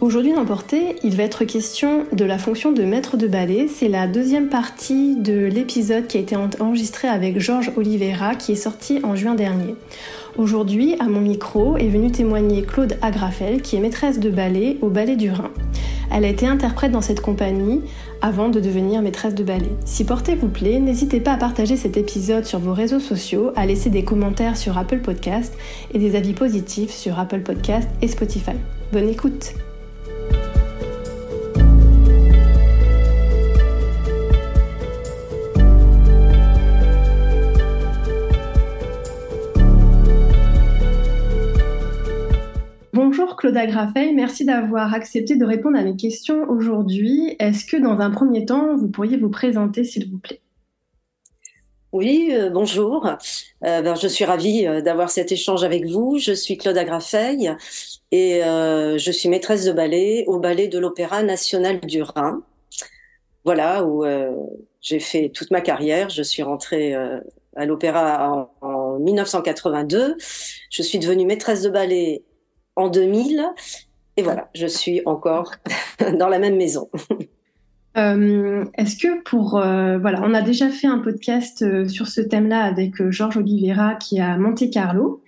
Aujourd'hui dans Portée, il va être question de la fonction de maître de ballet. C'est la deuxième partie de l'épisode qui a été enregistré avec Georges Oliveira qui est sorti en juin dernier. Aujourd'hui, à mon micro, est venue témoigner Claude Agrafel qui est maîtresse de ballet au Ballet du Rhin. Elle a été interprète dans cette compagnie avant de devenir maîtresse de ballet. Si Portée vous plaît, n'hésitez pas à partager cet épisode sur vos réseaux sociaux, à laisser des commentaires sur Apple Podcast et des avis positifs sur Apple Podcast et Spotify. Bonne écoute! Bonjour Claude Agrafey, merci d'avoir accepté de répondre à mes questions aujourd'hui. Est-ce que dans un premier temps, vous pourriez vous présenter s'il vous plaît? Oui, euh, bonjour. Euh, ben, je suis ravie euh, d'avoir cet échange avec vous. Je suis Claude Agrafey et je suis maîtresse de ballet au ballet de l'Opéra national du Rhin. Voilà, où j'ai fait toute ma carrière. Je suis rentrée à l'Opéra en, en 1982. Je suis devenue maîtresse de ballet en 2000. Et voilà, je suis encore dans la même maison. Euh, est-ce que pour euh, voilà, on a déjà fait un podcast euh, sur ce thème-là avec Georges Oliveira qui est à Monte Carlo,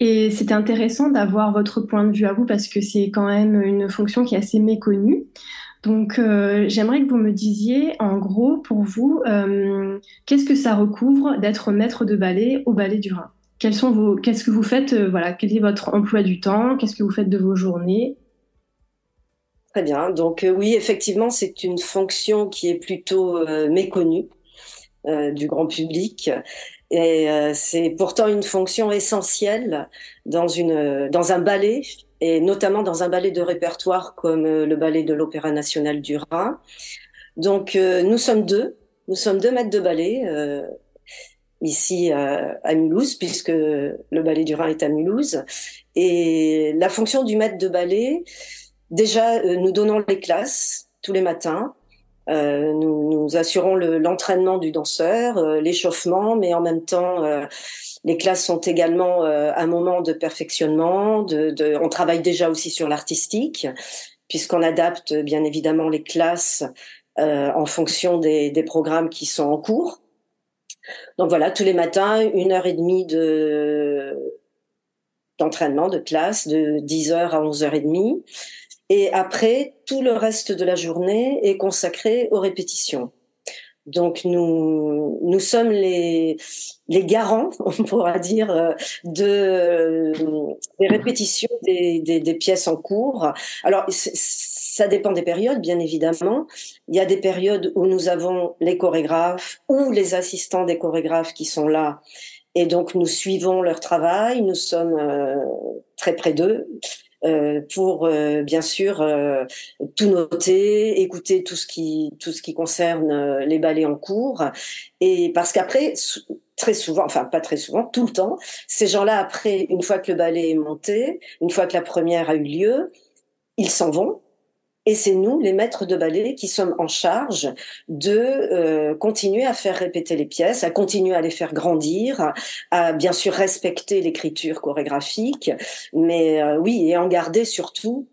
et c'était intéressant d'avoir votre point de vue à vous parce que c'est quand même une fonction qui est assez méconnue. Donc, j'aimerais que vous me disiez, en gros, pour vous, qu'est-ce que ça recouvre d'être maître de ballet au ballet du Rhin? Quels sont vos, qu'est-ce que vous faites, euh, voilà, quel est votre emploi du temps, qu'est-ce que vous faites de vos journées? Très bien. Donc euh, oui, effectivement, c'est une fonction qui est plutôt euh, méconnue du grand public. Et c'est pourtant une fonction essentielle dans, une, dans un ballet, et notamment dans un ballet de répertoire comme le ballet de l'Opéra national du Rhin. Donc nous sommes deux, nous sommes deux maîtres de ballet ici à, Mulhouse, puisque le ballet du Rhin est à Mulhouse. Et la fonction du maître de ballet, déjà, euh, nous donnons les classes tous les matins. Euh, nous, assurons l'entraînement du danseur, euh, l'échauffement, mais en même temps, les classes sont également un moment de perfectionnement. On travaille déjà aussi sur l'artistique, puisqu'on adapte bien évidemment les classes en fonction des programmes qui sont en cours. Donc voilà, tous les matins, une heure et demie de d'entraînement, de classe, de 10h à 11h30. Et après, tout le reste de la journée est consacré aux répétitions. Donc nous nous sommes les les garants, on pourra dire, euh, de des répétitions des, des, des pièces en cours. Alors ça dépend des périodes, bien évidemment. Il y a des périodes où nous avons les chorégraphes ou les assistants des chorégraphes qui sont là. Et donc, nous suivons leur travail, nous sommes euh, très près d'eux. Euh, pour euh, bien sûr tout noter, écouter tout ce qui tout ce qui concerne les ballets en cours. Et parce qu'après très souvent, enfin pas très souvent, tout le temps, ces gens-là après une fois que le ballet est monté, une fois que la première a eu lieu, ils s'en vont et c'est nous, les maîtres de ballet, qui sommes en charge de euh, continuer à faire répéter les pièces, à continuer à les faire grandir, à bien sûr respecter l'écriture chorégraphique, mais euh, oui, et en garder surtout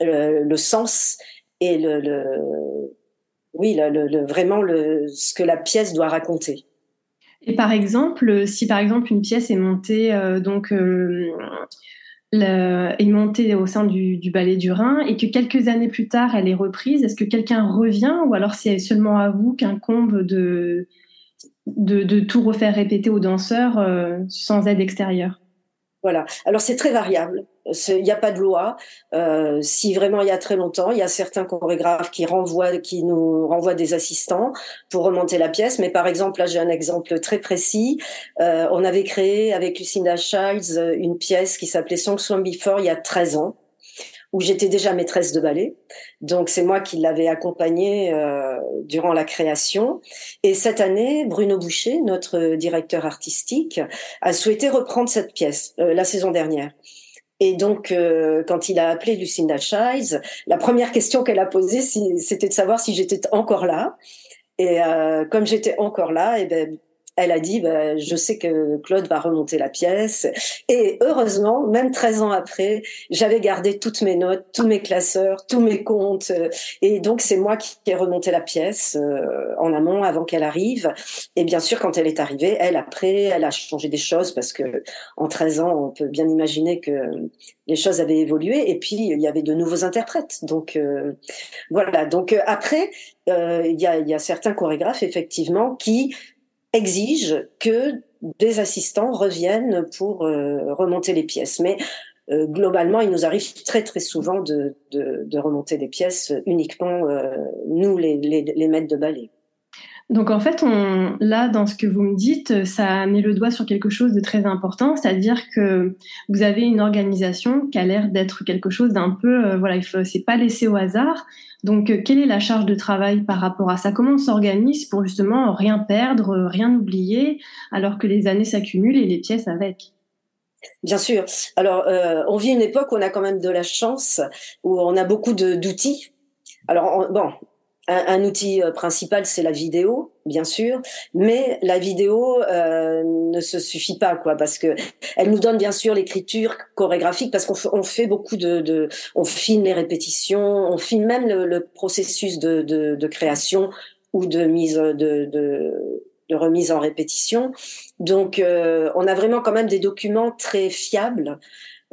le, sens et le, oui, vraiment ce que la pièce doit raconter. Et par exemple, si par exemple une pièce est montée euh, donc est montée au sein du, ballet du Rhin et que quelques années plus tard, elle est reprise, est-ce que quelqu'un revient ou alors c'est seulement à vous qu'incombe de, de, tout refaire répéter aux danseurs euh, sans aide extérieure? Voilà. Alors c'est très variable. Il n'y a pas de loi. Euh, si vraiment il y a très longtemps, il y a certains chorégraphes qui renvoient, qui nous renvoient des assistants pour remonter la pièce. Mais par exemple, là j'ai un exemple très précis. Euh, on avait créé avec Lucinda Childs une pièce qui s'appelait Song Swim Before il y a 13 ans où j'étais déjà maîtresse de ballet. Donc c'est moi qui l'avais accompagnée euh, durant la création. Et cette année, Bruno Boucher, notre directeur artistique, a souhaité reprendre cette pièce euh, la saison dernière. Et donc, euh, quand il a appelé Lucinda Childs, la première question qu'elle a posée, c'était de savoir si j'étais encore là. Et euh, comme j'étais encore là, et eh ben, elle a dit bah, je sais que Claude va remonter la pièce. Et heureusement même 13 ans après j'avais gardé toutes mes notes tous mes classeurs tous mes comptes. Et donc c'est moi qui ai remonté la pièce euh, en amont avant qu'elle arrive. Et bien sûr quand elle est arrivée elle après elle a changé des choses parce que en 13 ans on peut bien imaginer que les choses avaient évolué. Et puis il y avait de nouveaux interprètes. Donc euh, voilà. Donc euh, après il y a, y a certains chorégraphes effectivement qui exige que des assistants reviennent pour euh, remonter les pièces. Mais euh, globalement, il nous arrive très très souvent de, de, remonter des pièces uniquement euh, nous, les, les, les, maîtres de ballet. Donc en fait, on, là, dans ce que vous me dites, ça met le doigt sur quelque chose de très important, c'est-à-dire que vous avez une organisation qui a l'air d'être quelque chose d'un peu, voilà, il faut, c'est pas laissé au hasard. Donc, euh, quelle est la charge de travail par rapport à ça? Comment on s'organise pour justement rien perdre, rien oublier, alors que les années s'accumulent et les pièces avec? Bien sûr. Alors, euh, on vit une époque où on a quand même de la chance, où on a beaucoup d'outils. Alors, bon, un, outil euh, principal, c'est la vidéo, bien sûr, mais la vidéo euh, ne se suffit pas, quoi, parce que elle nous donne bien sûr l'écriture chorégraphique, parce qu'on fait beaucoup de, de, on filme les répétitions, on filme même le, le processus de, de, de, création ou de mise de, de, de remise en répétition. Donc, euh, on a vraiment quand même des documents très fiables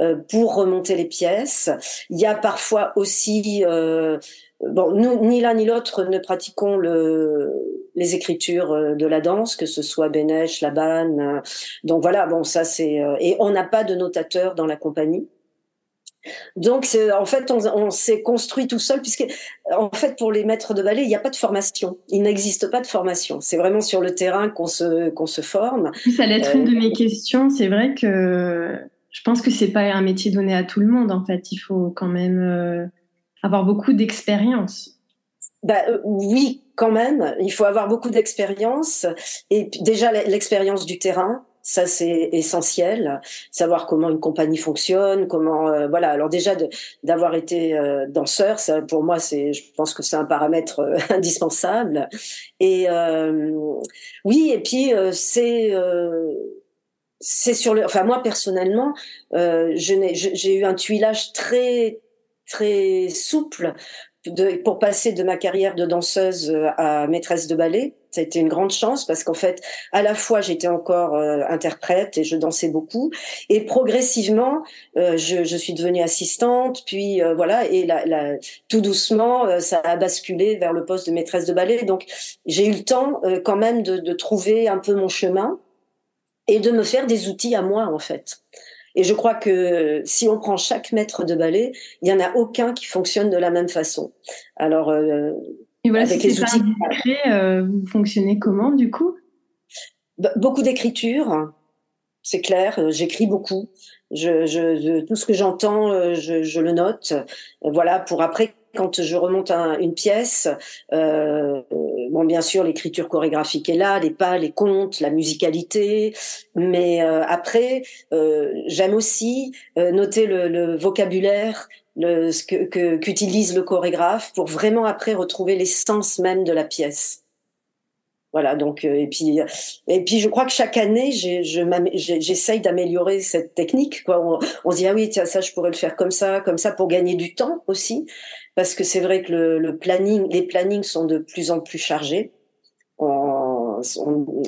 euh, pour remonter les pièces. Il y a parfois aussi euh, bon, nous, ni l'un ni l'autre ne pratiquons le, les écritures euh, de la danse, que ce soit Bénèche, Laban. Euh, donc voilà, bon, ça c'est. Euh, et on n'a pas de notateur dans la compagnie. Donc, en fait, on, on s'est construit tout seul, puisque, en fait, pour les maîtres de ballet, il n'y a pas de formation. Il n'existe pas de formation. C'est vraiment sur le terrain qu'on se, qu'on se forme. Ça allait être une de mes questions. C'est vrai que je pense que c'est pas un métier donné à tout le monde, en fait. Il faut quand même avoir beaucoup d'expérience. Bah, euh, oui, quand même. Il faut avoir beaucoup d'expérience. Et déjà, l'expérience du terrain, ça c'est essentiel. Savoir comment une compagnie fonctionne, comment euh, voilà. Alors déjà d'avoir été euh, danseur, ça pour moi c'est, je pense que c'est un paramètre indispensable. Et oui, et puis c'est c'est sur le. Enfin moi personnellement, j'ai eu un tuilage très très souple de, pour passer de ma carrière de danseuse euh, à maîtresse de ballet. Ça a été une grande chance parce qu'en fait, à la fois j'étais encore euh, interprète et je dansais beaucoup, et progressivement euh, je, suis devenue assistante, puis voilà, et la, tout doucement ça a basculé vers le poste de maîtresse de ballet. Donc j'ai eu le temps quand même de, de trouver un peu mon chemin et de me faire des outils à moi en fait. Et je crois que si on prend chaque maître de ballet, il y en a aucun qui fonctionne de la même façon. Alors, euh, avec les outils, euh, vous fonctionnez comment du coup? Beaucoup d'écriture, c'est clair. Euh, j'écris beaucoup. Je, je, tout ce que j'entends, euh, je, je, le note. Voilà, pour après quand je remonte une pièce, euh, bon, bien sûr, l'écriture chorégraphique est là, les pas, les contes, la musicalité, mais euh, après, euh, j'aime aussi euh, noter le, vocabulaire, ce que qu'utilise le chorégraphe pour vraiment après retrouver l'essence même de la pièce. Voilà, donc et puis et puis je crois que chaque année j'essaye d'améliorer cette technique. On, on, se dit ah oui tiens ça je pourrais le faire comme ça, comme ça pour gagner du temps aussi parce que c'est vrai que le, planning, les plannings sont de plus en plus chargés. On,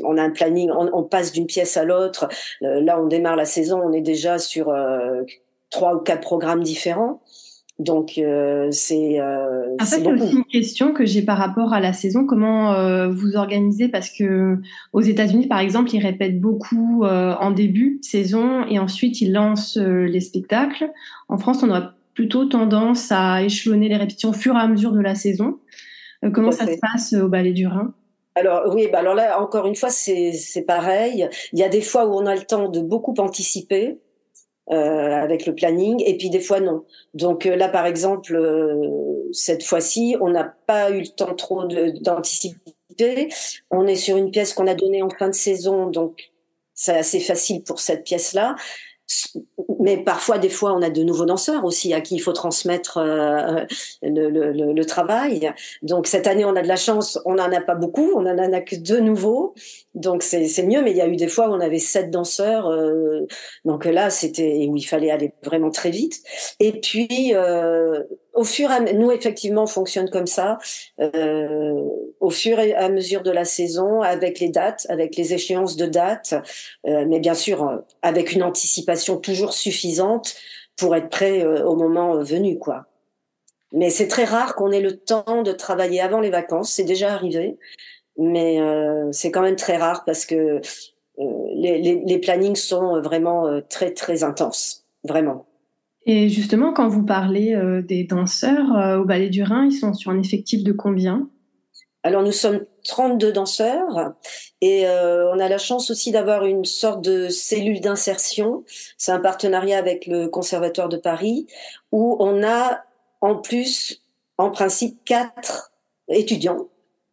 on, a un planning, on, passe d'une pièce à l'autre. Euh, là, on démarre la saison, on est déjà sur euh, trois ou quatre programmes différents. Donc euh, c'est. Euh, en fait, aussi une question que j'ai par rapport à la saison. Comment euh, vous organisez? Parce que aux États-Unis, par exemple, ils répètent beaucoup en début de saison et ensuite ils lancent les spectacles. En France, on a plutôt tendance à échelonner les répétitions au fur et à mesure de la saison. Euh, comment ça se passe euh, au Ballet du Rhin? Alors oui, bah alors là encore une fois c'est pareil. Il y a des fois où on a le temps de beaucoup anticiper euh, avec le planning et puis des fois non. Donc là par exemple cette fois-ci on n'a pas eu le temps trop d'anticiper. On est sur une pièce qu'on a donnée en fin de saison donc c'est assez facile pour cette pièce là. Mais parfois, des fois, on a de nouveaux danseurs aussi à qui il faut transmettre euh, le, le, le, travail. Donc cette année, on a de la chance, on n'en a pas beaucoup, on en a que deux nouveaux, donc c'est mieux. Mais il y a eu des fois où on avait sept danseurs, euh, donc là, c'était où il fallait aller vraiment très vite. Et puis euh, au fur et à nous effectivement on fonctionne comme ça euh, au fur et à mesure de la saison avec les dates avec les échéances de dates euh, mais bien sûr euh, avec une anticipation toujours suffisante pour être prêt euh, au moment venu quoi mais c'est très rare qu'on ait le temps de travailler avant les vacances c'est déjà arrivé mais c'est quand même très rare parce que les, les, les plannings sont vraiment très très intenses. Vraiment. Et justement, quand vous parlez euh, des danseurs euh, au Ballet du Rhin, ils sont sur un effectif de combien? Alors nous sommes 32 danseurs et euh, on a la chance aussi d'avoir une sorte de cellule d'insertion. C'est un partenariat avec le Conservatoire de Paris où on a en plus, en principe, quatre étudiants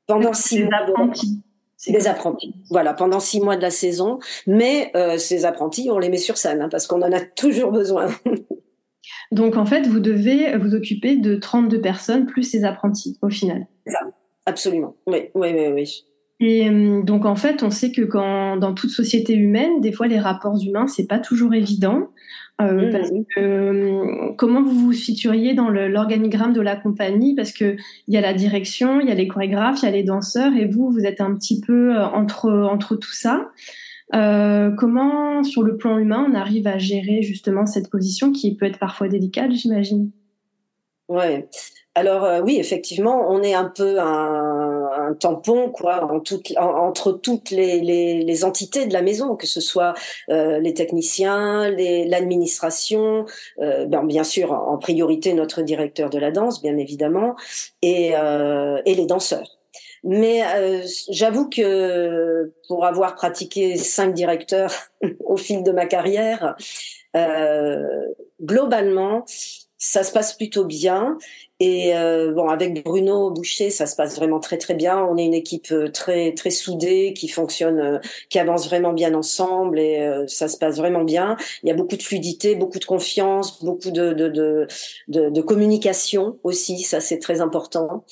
pendant six mois. Apprentis. Des apprentis, voilà, pendant six mois de la saison. Mais ces apprentis, on les met sur scène hein, parce qu'on en a toujours besoin. Donc en fait, vous devez vous occuper de 32 personnes plus ces apprentis au final. Ça, absolument. Oui, oui, oui, oui. Et euh, donc en fait, on sait que quand dans toute société humaine, des fois les rapports humains, c'est pas toujours évident. Euh, mmh, parce que, euh, comment vous vous situeriez dans l'organigramme de la compagnie? Parce que il y a la direction, il y a les chorégraphes, il y a les danseurs, et vous, vous êtes un petit peu entre entre tout ça. Euh, comment, sur le plan humain, on arrive à gérer justement cette position qui peut être parfois délicate, j'imagine? Ouais. Alors euh, oui, effectivement, on est un peu un, tampon quoi en entre toutes les, entités de la maison, que ce soit euh, les techniciens, l'administration, euh, ben, bien sûr en priorité notre directeur de la danse, bien évidemment, et, et les danseurs. Mais euh, j'avoue que pour avoir pratiqué cinq directeurs au fil de ma carrière, euh, globalement, ça se passe plutôt bien. Et euh, bon, avec Bruno Boucher, ça se passe vraiment très très bien. On est une équipe euh, très très soudée, qui fonctionne, euh, qui avance vraiment bien ensemble, et euh, ça se passe vraiment bien. Il y a beaucoup de fluidité, beaucoup de confiance, beaucoup de de, de, de, de communication aussi. Ça c'est très important.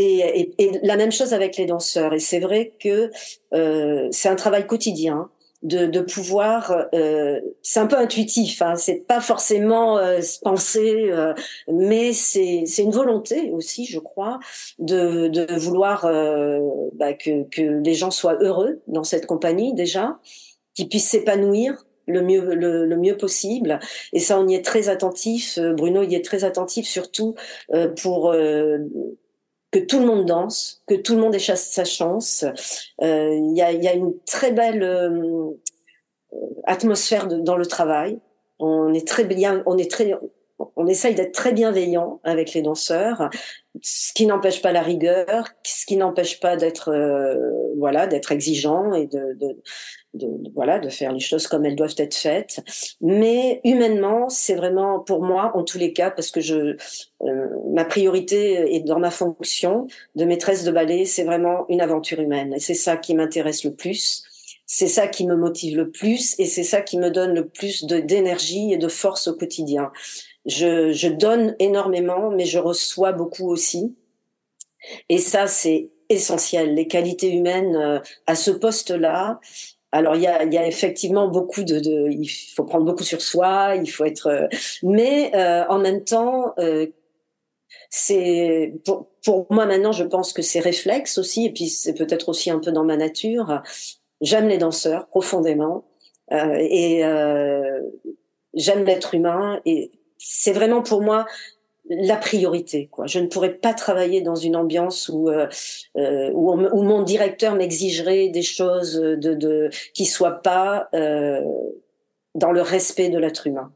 Et, la même chose avec les danseurs. Et c'est vrai que euh, c'est un travail quotidien de, pouvoir. Euh, c'est un peu intuitif. Hein, c'est pas forcément euh, penser, mais c'est une volonté aussi, je crois, de, vouloir bah, que, les gens soient heureux dans cette compagnie déjà, qu'ils puissent s'épanouir le mieux le, mieux possible et ça on y est très attentif Bruno y est très attentif surtout pour que tout le monde danse, que tout le monde ait sa chance. Euh, il y, a, y, a, une très belle euh, atmosphère de, dans le travail. On est très bien, on est très, on essaye d'être très bienveillant avec les danseurs, ce qui n'empêche pas la rigueur, ce qui n'empêche pas d'être, euh, voilà, d'être exigeant et de, de, de, voilà de faire les choses comme elles doivent être faites. Mais humainement c'est vraiment pour moi en tous les cas parce que je euh, ma priorité est dans ma fonction de maîtresse de ballet c'est vraiment une aventure humaine. Et c'est ça qui m'intéresse le plus. C'est ça qui me motive le plus et c'est ça qui me donne le plus d'énergie et de force au quotidien. Je, je donne énormément mais je reçois beaucoup aussi. Et ça c'est essentiel. Les qualités humaines euh, à ce poste-là alors il y a, y a, effectivement beaucoup de, de, il faut prendre beaucoup sur soi, il faut être, euh, mais euh, en même temps, euh, c'est pour, pour, moi maintenant, je pense que c'est réflexe aussi, et puis c'est peut-être aussi un peu dans ma nature. J'aime les danseurs profondément et j'aime l'être humain et c'est vraiment pour moi la priorité. Quoi. Je ne pourrais pas travailler dans une ambiance où, euh, euh où, mon directeur m'exigerait des choses de, de, qui soient pas euh, dans le respect de l'être humain.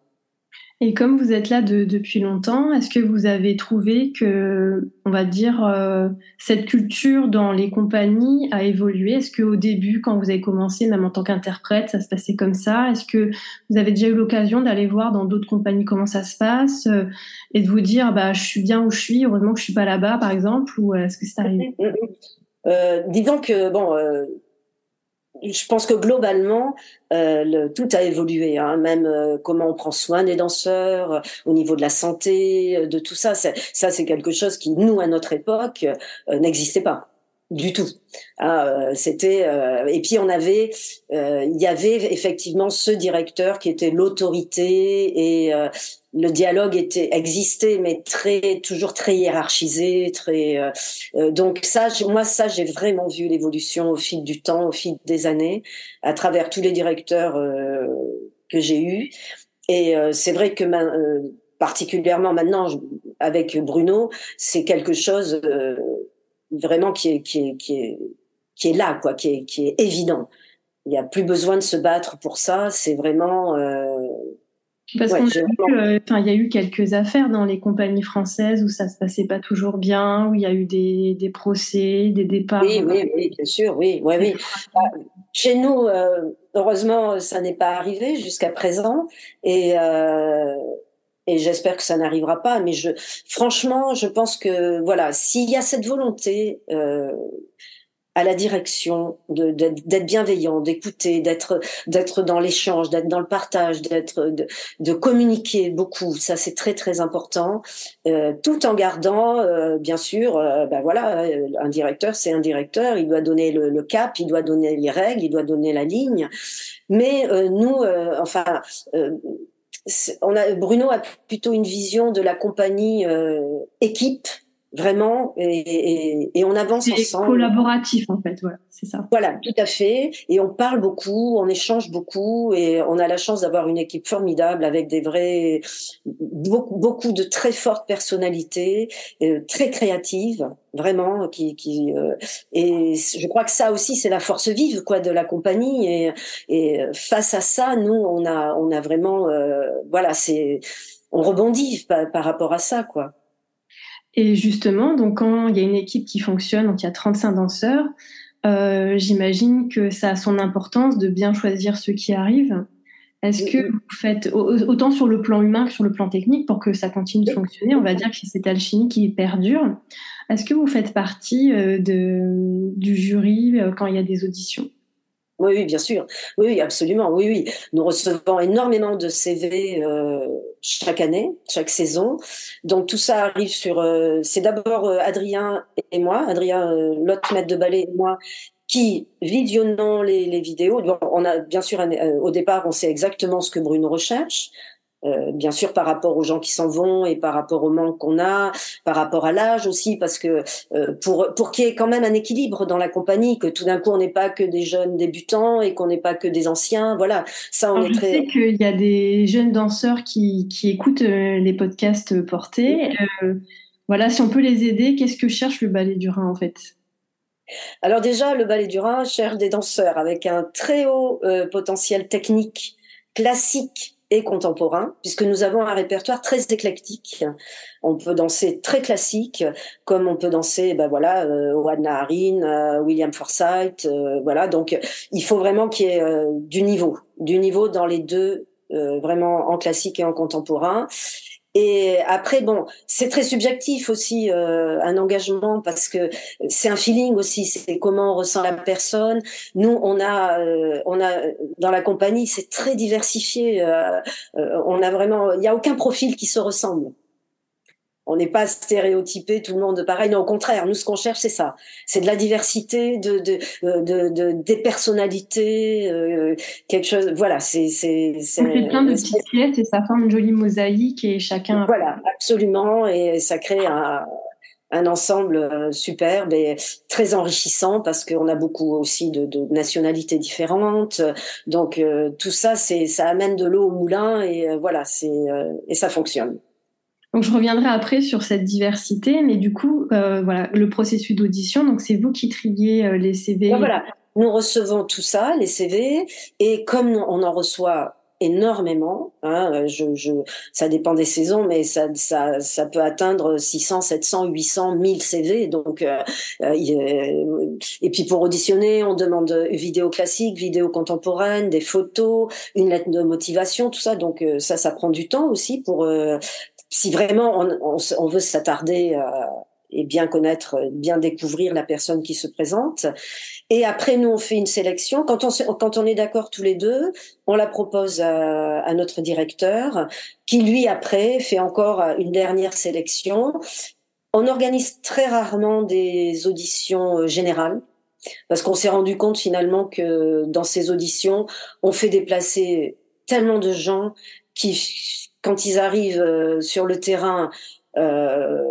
Et comme vous êtes là de, depuis longtemps, est-ce que vous avez trouvé que, on va dire, euh, cette culture dans les compagnies a évolué? Est-ce qu'au début, quand vous avez commencé, même en tant qu'interprète, ça se passait comme ça? Est-ce que vous avez déjà eu l'occasion d'aller voir dans d'autres compagnies comment ça se passe euh, et de vous dire, bah, je suis bien où je suis, heureusement que je suis pas là-bas, par exemple, ou est-ce que c'est arrivé? Euh, Disons que bon je pense que globalement, euh, le, tout a évolué, hein, même euh, comment on prend soin des danseurs, euh, au niveau de la santé, de tout ça. Ça, c'est quelque chose qui, nous, à notre époque, n'existait pas du tout. Ah, c'était et puis on avait, il y avait effectivement ce directeur qui était l'autorité et le dialogue était existait mais très toujours très hiérarchisé très euh, euh, donc ça moi ça j'ai vraiment vu l'évolution au fil du temps au fil des années à travers tous les directeurs euh, que j'ai eus. Et c'est vrai que particulièrement maintenant avec Bruno c'est quelque chose vraiment qui est qui est qui est qui est là quoi qui est qui est évident. Il n'y a plus besoin de se battre pour ça c'est vraiment parce qu'on a vu, euh, il y a eu quelques affaires dans les compagnies françaises où ça se passait pas toujours bien, où il y a eu des, des procès, des départs. Oui, oui, oui, bien sûr, oui, oui, oui. Bah, chez nous, euh, heureusement, ça n'est pas arrivé jusqu'à présent, et euh, et j'espère que ça n'arrivera pas. Mais je, franchement, je pense que voilà, s'il y a cette volonté. Euh, à la direction, d'être bienveillant, d'écouter, d'être d'être dans l'échange, d'être dans le partage, d'être de, de, communiquer beaucoup. Ça c'est très très important, euh, tout en gardant euh, bien sûr. Euh, ben voilà, un directeur c'est un directeur, il doit donner le, le, cap, il doit donner les règles, il doit donner la ligne. Mais euh, nous, euh, enfin. on a, Bruno a plutôt une vision de la compagnie équipe vraiment, et, et, on avance ensemble. collaboratif en fait, voilà, c'est ça. Voilà, tout à fait. Et on parle beaucoup, on échange beaucoup, et on a la chance d'avoir une équipe formidable avec des vrais, beaucoup, beaucoup de très fortes personnalités, euh, très créatives, vraiment, qui, qui euh, et je crois que ça aussi c'est la force vive quoi de la compagnie. Et, et face à ça, nous on a, on a vraiment, euh, voilà, c'est, on rebondit par, par rapport à ça quoi. Et justement, donc quand il y a une équipe qui fonctionne, donc il y a 35 danseurs, euh, j'imagine que ça a son importance de bien choisir ceux qui arrivent. Est-ce que vous faites autant sur le plan humain que sur le plan technique pour que ça continue de fonctionner? On va dire que c'est cette alchimie qui perdure. Est-ce que vous faites partie euh, de, du jury euh, quand il y a des auditions? Oui, oui, bien sûr. Oui, oui, absolument. Oui, oui. Nous recevons énormément de CV euh, chaque année, chaque saison. Donc tout ça arrive sur. Euh, c'est d'abord euh, Adrien et moi, Adrien, l'autre maître de ballet et moi, qui visionnons les, les vidéos. on a bien sûr au départ, on sait exactement ce que Bruno recherche. Euh, bien sûr par rapport aux gens qui s'en vont et par rapport au manque qu'on a, par rapport à l'âge aussi, parce que euh, pour pour qu'il y ait quand même un équilibre dans la compagnie, que tout d'un coup on n'est pas que des jeunes débutants et qu'on n'est pas que des anciens, voilà, ça on est je très. Je sais qu'il y a des jeunes danseurs qui qui écoutent euh, les podcasts portés. voilà, si on peut les aider, qu'est-ce que cherche le ballet du Rhin en fait? Alors déjà, le ballet du Rhin cherche des danseurs avec un très haut potentiel technique, classique, et contemporain, puisque nous avons un répertoire très éclectique. On peut danser très classique, comme on peut danser, ben voilà, euh, Harin, euh, William Forsythe, euh, voilà. Donc, il faut vraiment qu'il y ait euh, du niveau, du niveau dans les deux, euh, vraiment en classique et en contemporain. Et après, bon, c'est très subjectif aussi euh, un engagement parce que c'est un feeling aussi, c'est comment on ressent la personne. Nous, on a, euh, on a dans la compagnie, c'est très diversifié. Euh, euh on a vraiment, il n'y a aucun profil qui se ressemble on n'est pas stéréotypé, tout le monde pareil. Non, au contraire, nous ce qu'on cherche c'est ça, c'est de la diversité, de, de, de, de des personnalités, euh, quelque chose. Voilà, c'est c'est c'est plein de petites pièces et ça forme une jolie mosaïque et chacun. Voilà, absolument, et ça crée un un ensemble euh, superbe et très enrichissant parce qu'on a beaucoup aussi de, de nationalités différentes. Donc euh, tout ça, c'est ça amène de l'eau au moulin et euh, voilà, c'est et ça fonctionne. Donc je reviendrai après sur cette diversité, mais du coup, euh, voilà, le processus d'audition, donc c'est vous qui triez euh, les CV. voilà, nous recevons tout ça, les CV, et comme on en reçoit énormément. Hein, je, je, ça dépend des saisons, mais ça, ça, ça peut atteindre 600, 700, 800, 1000 CV. Donc, euh, euh, et puis pour auditionner, on demande vidéo classique, vidéo contemporaine, des photos, une lettre de motivation, tout ça. Donc euh, ça, ça prend du temps aussi pour si vraiment on, veut s'attarder et bien connaître, bien découvrir la personne qui se présente. Et après, nous, on fait une sélection. Quand on, est d'accord tous les deux, on la propose à, à, notre directeur, qui lui, après, fait encore une dernière sélection. On organise très rarement des auditions euh, générales. Parce qu'on s'est rendu compte finalement que dans ces auditions, on fait déplacer tellement de gens qui, quand ils arrivent euh, sur le terrain, euh,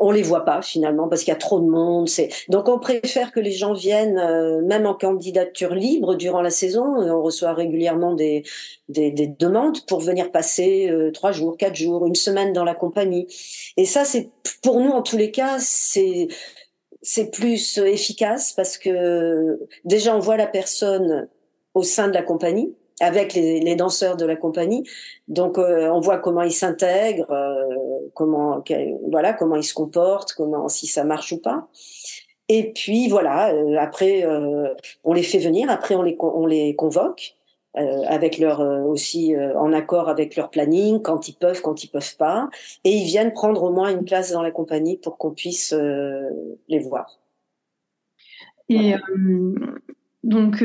on les voit pas finalement parce qu'il y a trop de monde. C'est donc on préfère que les gens viennent euh, même en candidature libre durant la saison. On reçoit régulièrement des des, des demandes pour venir passer euh, trois jours, quatre jours, une semaine dans la compagnie. Et ça c'est pour nous en tous les cas c'est c'est plus efficace parce que déjà on voit la personne au sein de la compagnie avec les, les, danseurs de la compagnie. Donc euh, on voit comment ils s'intègrent, euh, comment voilà comment ils se comportent, comment si ça marche ou pas. Et puis voilà, euh, après on les fait venir, après on les on les convoque avec leur aussi en accord avec leur planning quand ils peuvent, quand ils peuvent pas, et ils viennent prendre au moins une place dans la compagnie pour qu'on puisse les voir. Et donc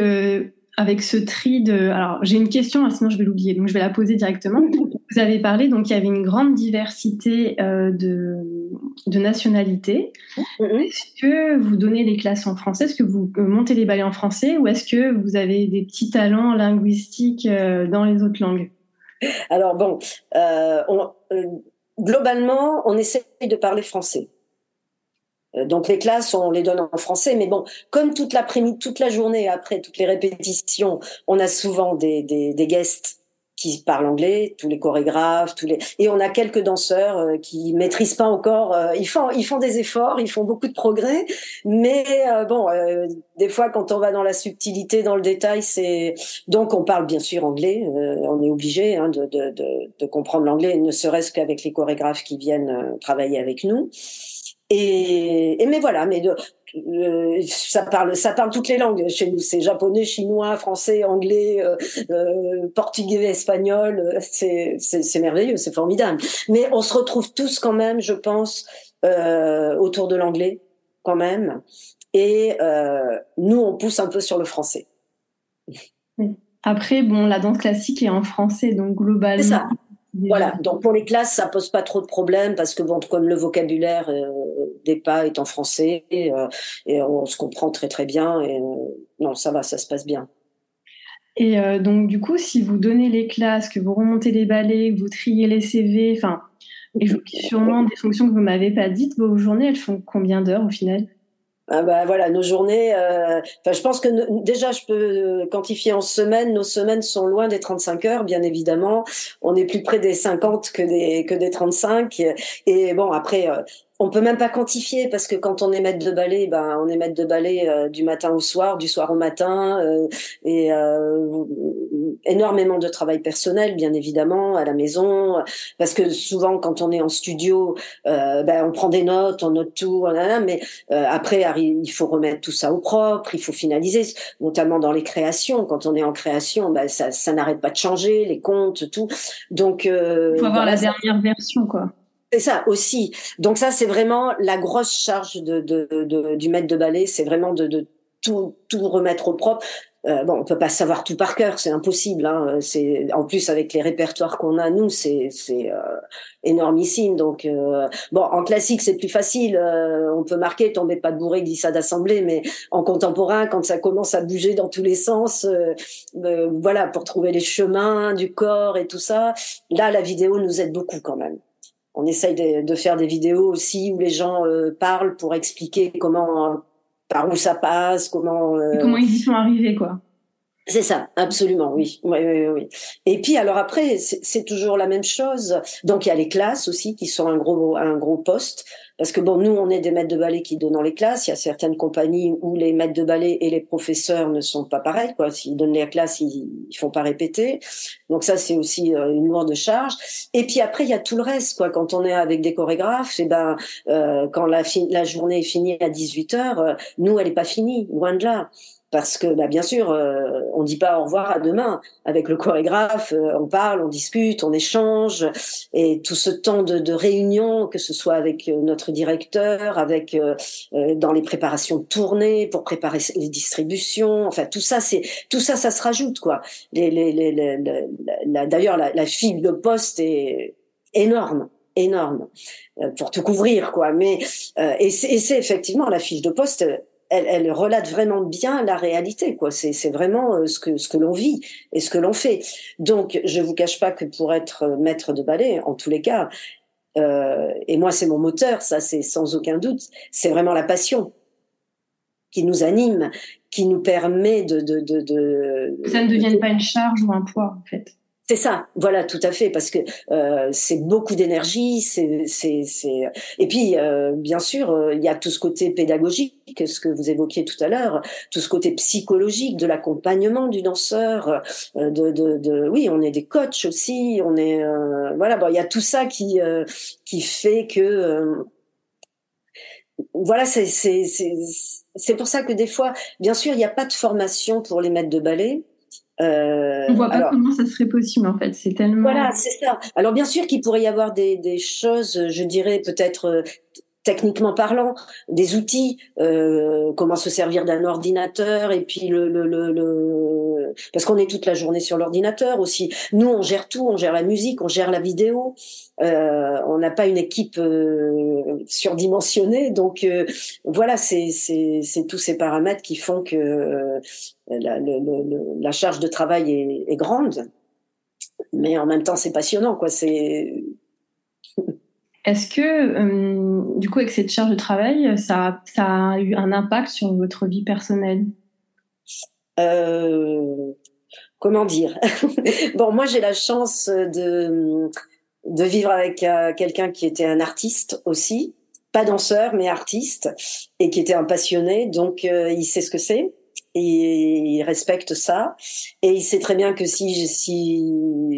avec ce tri de. Alors, j'ai une question, hein, sinon je vais l'oublier, donc je vais la poser directement. Vous avez parlé, donc il y avait une grande diversité euh, de, de nationalités. Est-ce que vous donnez les classes en français? Est-ce que vous euh, montez les ballets en français? Ou est-ce que vous avez des petits talents linguistiques euh, dans les autres langues? Alors, bon, on, globalement, on essaie de parler français. Euh, donc les classes, on les donne en français, mais bon, comme toute l'après-midi, toute la journée après toutes les répétitions, on a souvent des, des, des guests qui parlent anglais, tous les chorégraphes, tous les et on a quelques danseurs euh, qui maîtrisent pas encore. Euh, ils font ils font des efforts, ils font beaucoup de progrès, mais bon, des fois quand on va dans la subtilité, dans le détail, c'est donc on parle bien sûr anglais. on est obligé hein, de, de, de, de comprendre l'anglais, ne serait-ce qu'avec les chorégraphes qui viennent travailler avec nous. Et, et mais voilà, mais de, euh, ça parle, ça parle toutes les langues chez nous. C'est japonais, chinois, français, anglais, euh, euh portugais, espagnol. Euh, c'est, c'est, merveilleux, c'est formidable. Mais on se retrouve tous quand même, je pense, euh, autour de l'anglais, quand même. Et nous, on pousse un peu sur le français. Après, bon, la danse classique est en français, donc globalement, voilà, donc pour les classes, ça pose pas trop de problèmes parce que bon, comme le vocabulaire euh, des pas est en français euh, et on se comprend très très bien et euh, non, ça va, ça se passe bien. Et donc du coup, si vous donnez les classes, que vous remontez les balais, que vous triez les CV, enfin, et sûrement des fonctions que vous m'avez pas dites, vos journées, elles font combien d'heures au final? Ah bah voilà, nos journées. Euh, je pense que déjà, je peux quantifier en semaines. Nos semaines sont loin des 35 heures, bien évidemment. On est plus près des 50 que des que des 35. Et bon, après, euh, on peut même pas quantifier parce que quand on est maître de ballet, ben on est maître de ballet euh, du matin au soir, du soir au matin, euh, et euh, énormément de travail personnel, bien évidemment, à la maison, parce que souvent quand on est en studio, ben on prend des notes, on note tout, mais après il faut remettre tout ça au propre, il faut finaliser, notamment dans les créations. Quand on est en création, ben ça, ça n'arrête pas de changer, les comptes, tout. Donc il faut avoir la dernière version, quoi. C'est ça aussi. Donc ça, c'est vraiment la grosse charge de, de, de, du maître de ballet, c'est vraiment de, de tout, tout remettre au propre. Euh, bon, on peut pas savoir tout par cœur, c'est impossible. Hein. C'est en plus avec les répertoires qu'on a nous, c'est c'est euh, énormissime. Donc euh, bon, en classique c'est plus facile. Euh, on peut marquer, tomber pas de bourré, glissade d'assemblée, mais en contemporain, quand ça commence à bouger dans tous les sens, euh, voilà, pour trouver les chemins du corps et tout ça, là la vidéo nous aide beaucoup quand même on essaye de, faire des vidéos aussi où les gens euh, parlent pour expliquer comment, par où ça passe, comment. Euh, comment ils y sont arrivés, quoi. C'est ça, absolument, oui. Oui, oui, oui. Et puis alors après, c'est toujours la même chose. Donc il y a les classes aussi qui sont un gros un gros poste parce que bon, nous on est des maîtres de ballet qui donnent les classes. Il y a certaines compagnies où les maîtres de ballet et les professeurs ne sont pas pareils. Quoi, s'ils donnent les classes, ils, ils font pas répéter. Donc ça c'est aussi euh, une lourde charge. Et puis après il y a tout le reste. Quoi, quand on est avec des chorégraphes, et eh ben euh, quand la, la journée est finie à 18 h euh, nous elle est pas finie, loin de là parce que bah, bien sûr, euh, on dit pas au revoir à demain. Avec le chorégraphe, euh, on parle, on discute, on échange, et tout ce temps de, de réunion, que ce soit avec euh, notre directeur, avec dans les préparations de tournée pour préparer les distributions, enfin tout ça, c'est tout ça, ça se rajoute quoi. D'ailleurs, la, la file de poste est énorme énorme pour tout couvrir quoi mais et c'est effectivement la fiche de poste elle, relate vraiment bien la réalité, quoi. C'est vraiment euh, ce que ce que l'on vit et ce que l'on fait. Donc, je vous cache pas que pour être euh, maître de ballet, en tous les cas, euh, et moi c'est mon moteur, ça c'est sans aucun doute, c'est vraiment la passion qui nous anime, qui nous permet de, de, de, de ça ne devienne pas une charge ou un poids en fait. C'est ça, voilà, tout à fait, parce que euh, c'est beaucoup d'énergie, c'est, c'est, c'est, et puis euh, bien sûr, euh, il y a tout ce côté pédagogique, ce que vous évoquiez tout à l'heure, tout ce côté psychologique de l'accompagnement du danseur, de, de, de, oui, on est des coachs aussi, on est, voilà, bon, il y a tout ça qui qui fait que voilà, c'est, c'est, c'est, c'est pour ça que des fois, bien sûr, il n'y a pas de formation pour les maîtres de ballet. Euh, on voit pas comment ça serait possible en fait. C'est tellement. Voilà, c'est ça. Alors bien sûr qu'il pourrait y avoir des, des choses, je dirais peut-être euh, techniquement parlant, des outils, euh, comment se servir d'un ordinateur et puis le, le, le, le... parce qu'on est toute la journée sur l'ordinateur aussi. Nous, on gère tout, on gère la musique, on gère la vidéo. Euh, on n'a pas une équipe euh, surdimensionnée, donc euh, voilà, c'est tous ces paramètres qui font que euh, la, la, charge de travail est, est grande, mais en même temps c'est passionnant, quoi. C'est est-ce que, euh, du coup, avec cette charge de travail, ça, a eu un impact sur votre vie personnelle? Euh, Comment dire? Bon, moi, j'ai la chance de, de vivre avec euh, quelqu'un qui était un artiste aussi, pas danseur, mais artiste, et qui était un passionné, donc il sait ce que c'est. Et il respecte ça. Et il sait très bien que si si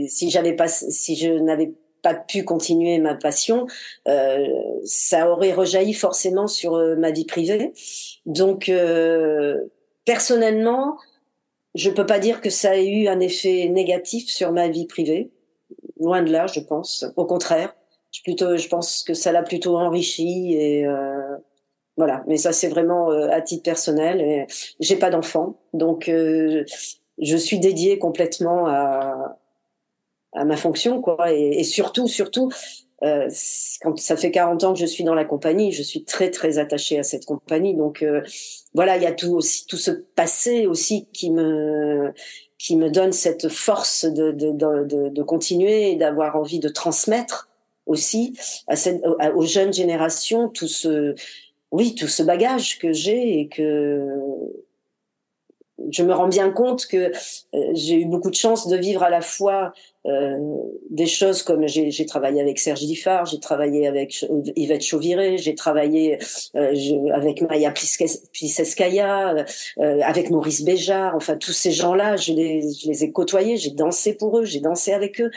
si j'avais pas si je n'avais pas pu continuer ma passion, euh, ça aurait rejailli forcément sur euh, ma vie privée. Donc, euh, personnellement, je peux pas dire que ça ait eu un effet négatif sur ma vie privée. Loin de là, je pense. Au contraire, je, plutôt, je pense que ça l'a plutôt enrichi et voilà. Mais ça, c'est vraiment à titre personnel. J'ai pas d'enfant, donc je suis dédiée complètement à, à ma fonction, quoi. Et, et surtout, surtout, euh, quand ça fait 40 ans que je suis dans la compagnie, je suis très très attachée à cette compagnie. Donc euh, voilà, il y a tout aussi tout ce passé aussi qui me qui me donne cette force de de, de, de continuer et d'avoir envie de transmettre aussi à cette, aux jeunes générations tout ce oui tout ce bagage que j'ai et que je me rends bien compte que euh, j'ai eu beaucoup de chance de vivre à la fois euh, des choses comme j'ai travaillé avec Serge Diffard, j'ai travaillé avec Yvette Chauviré, j'ai travaillé euh, avec Maya Pliskeskaya, euh, avec Maurice Béjart, enfin tous ces gens-là, je les, je les ai côtoyés, j'ai dansé pour eux, j'ai dansé avec eux.